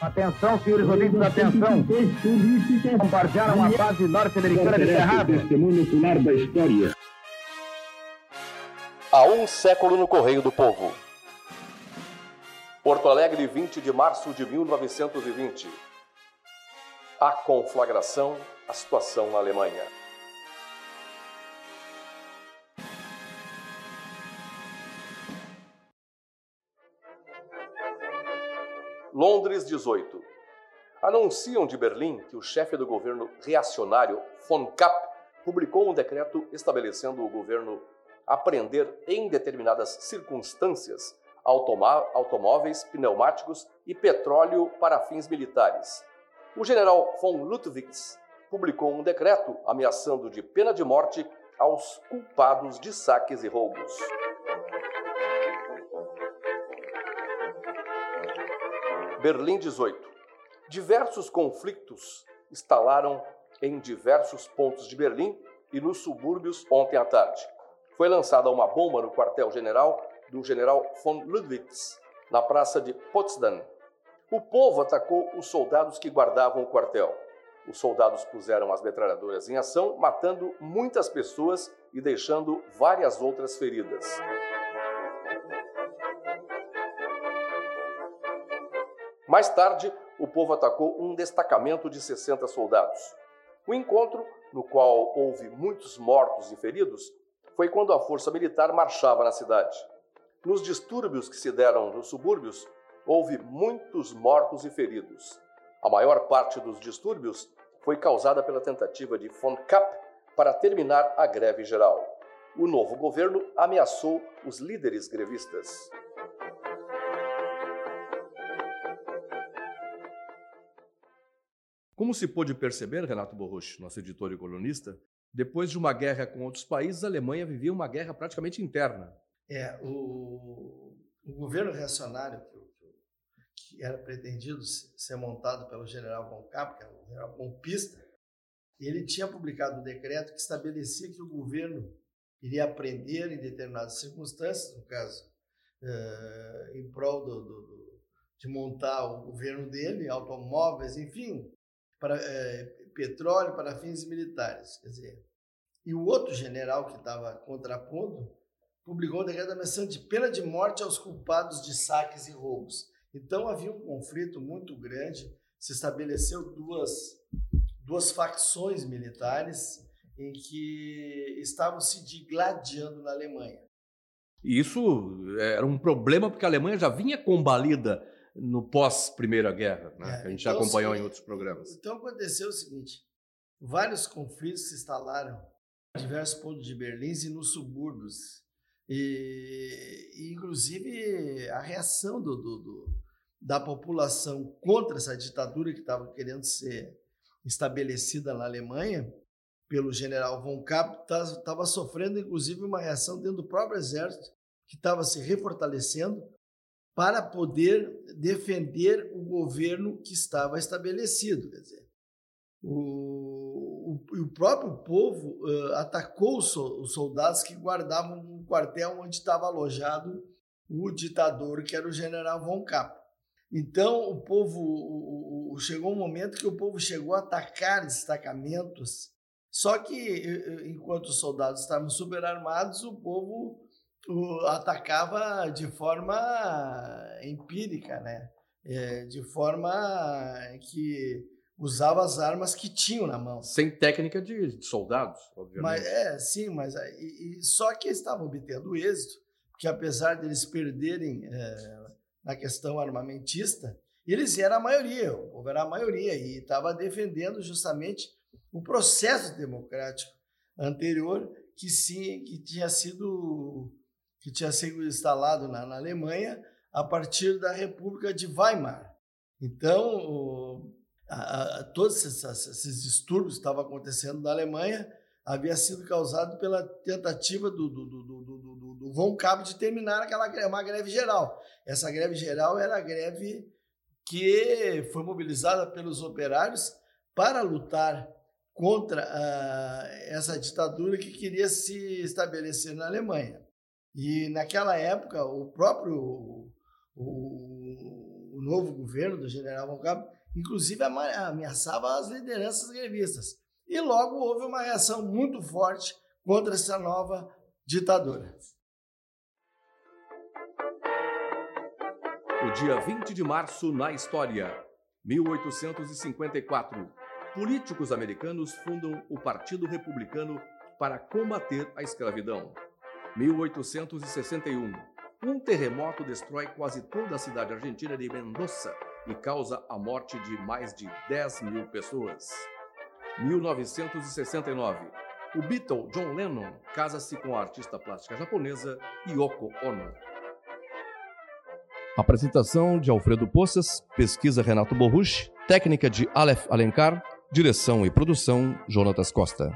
Atenção, senhores ouvintes, atenção. Bombardearam a base norte-americana de Cerrado. Testemunho ocular da história. Há um século no Correio do Povo. Porto Alegre, 20 de março de 1920. A conflagração, a situação na Alemanha. Londres, 18. Anunciam de Berlim que o chefe do governo reacionário, von Kapp, publicou um decreto estabelecendo o governo apreender em determinadas circunstâncias automóveis, pneumáticos e petróleo para fins militares. O general von Lutwitz publicou um decreto ameaçando de pena de morte aos culpados de saques e roubos. Berlim 18. Diversos conflitos instalaram em diversos pontos de Berlim e nos subúrbios ontem à tarde. Foi lançada uma bomba no quartel-general do general von Ludwitz, na praça de Potsdam. O povo atacou os soldados que guardavam o quartel. Os soldados puseram as metralhadoras em ação, matando muitas pessoas e deixando várias outras feridas. Mais tarde, o povo atacou um destacamento de 60 soldados. O encontro, no qual houve muitos mortos e feridos, foi quando a força militar marchava na cidade. Nos distúrbios que se deram nos subúrbios, houve muitos mortos e feridos. A maior parte dos distúrbios foi causada pela tentativa de von Kapp para terminar a greve geral. O novo governo ameaçou os líderes grevistas. Como se pôde perceber, Renato Borruch, nosso editor e colunista, depois de uma guerra com outros países, a Alemanha vivia uma guerra praticamente interna. É, o, o governo reacionário que, que, era pretendido ser montado pelo general von Kapp, que era um general golpista, ele tinha publicado um decreto que estabelecia que o governo iria aprender em determinadas circunstâncias, no caso, uh, em prol do, do, de montar o governo dele, automóveis, enfim, para é, petróleo para fins militares. Quer dizer, e o outro general que estava contrapondo publicou um decreto ameaçando de pena de morte aos culpados de saques e roubos. Então havia um conflito muito grande, se estabeleceu duas, duas facções militares em que estavam se digladiando na Alemanha. E isso era um problema porque a Alemanha já vinha combalida no pós-Primeira Guerra, né? É, que a gente então, já acompanhou sim, em outros programas. Então aconteceu o seguinte: vários conflitos se instalaram em diversos pontos de Berlim e nos subúrbios. E, e inclusive, a reação do, do, do, da população contra essa ditadura que estava querendo ser estabelecida na Alemanha pelo general von Kapp estava sofrendo, inclusive, uma reação dentro do próprio exército, que estava se refortalecendo para poder defender o governo que estava estabelecido. Quer dizer, o, o, o próprio povo uh, atacou os, os soldados que guardavam um quartel onde estava alojado o ditador, que era o general von Kapp. Então, o povo o, chegou um momento que o povo chegou a atacar destacamentos, só que enquanto os soldados estavam super armados, o povo atacava de forma empírica, né? É, de forma que usava as armas que tinham na mão. Sem técnica de soldados, obviamente. Mas, é, sim, mas e, e só que estavam obtendo êxito, porque apesar deles perderem é, na questão armamentista, eles eram a maioria, o povo era a maioria, e estava defendendo justamente o processo democrático anterior que, sim, que tinha sido que tinha sido instalado na, na Alemanha a partir da República de Weimar. Então, o, a, a, todos esses, esses, distúrbios que estavam acontecendo na Alemanha havia sido causado pela tentativa do, do, do, do, do Von Kapp de terminar aquela uma greve geral. Essa greve geral era a greve que foi mobilizada pelos operários para lutar contra uh, essa ditadura que queria se estabelecer na Alemanha. E naquela época, o próprio o, o novo governo do general Von inclusive ameaçava as lideranças grevistas. E logo houve uma reação muito forte contra essa nova ditadura. O dia 20 de março na história, 1854. Políticos americanos fundam o Partido Republicano para combater a escravidão. 1861. Um terremoto destrói quase toda a cidade argentina de Mendoza e causa a morte de mais de 10 mil pessoas. 1969. O Beatle John Lennon casa-se com a artista plástica japonesa Yoko Ono. Apresentação de Alfredo Poças, pesquisa Renato Borruch, técnica de Aleph Alencar, direção e produção Jonatas Costa.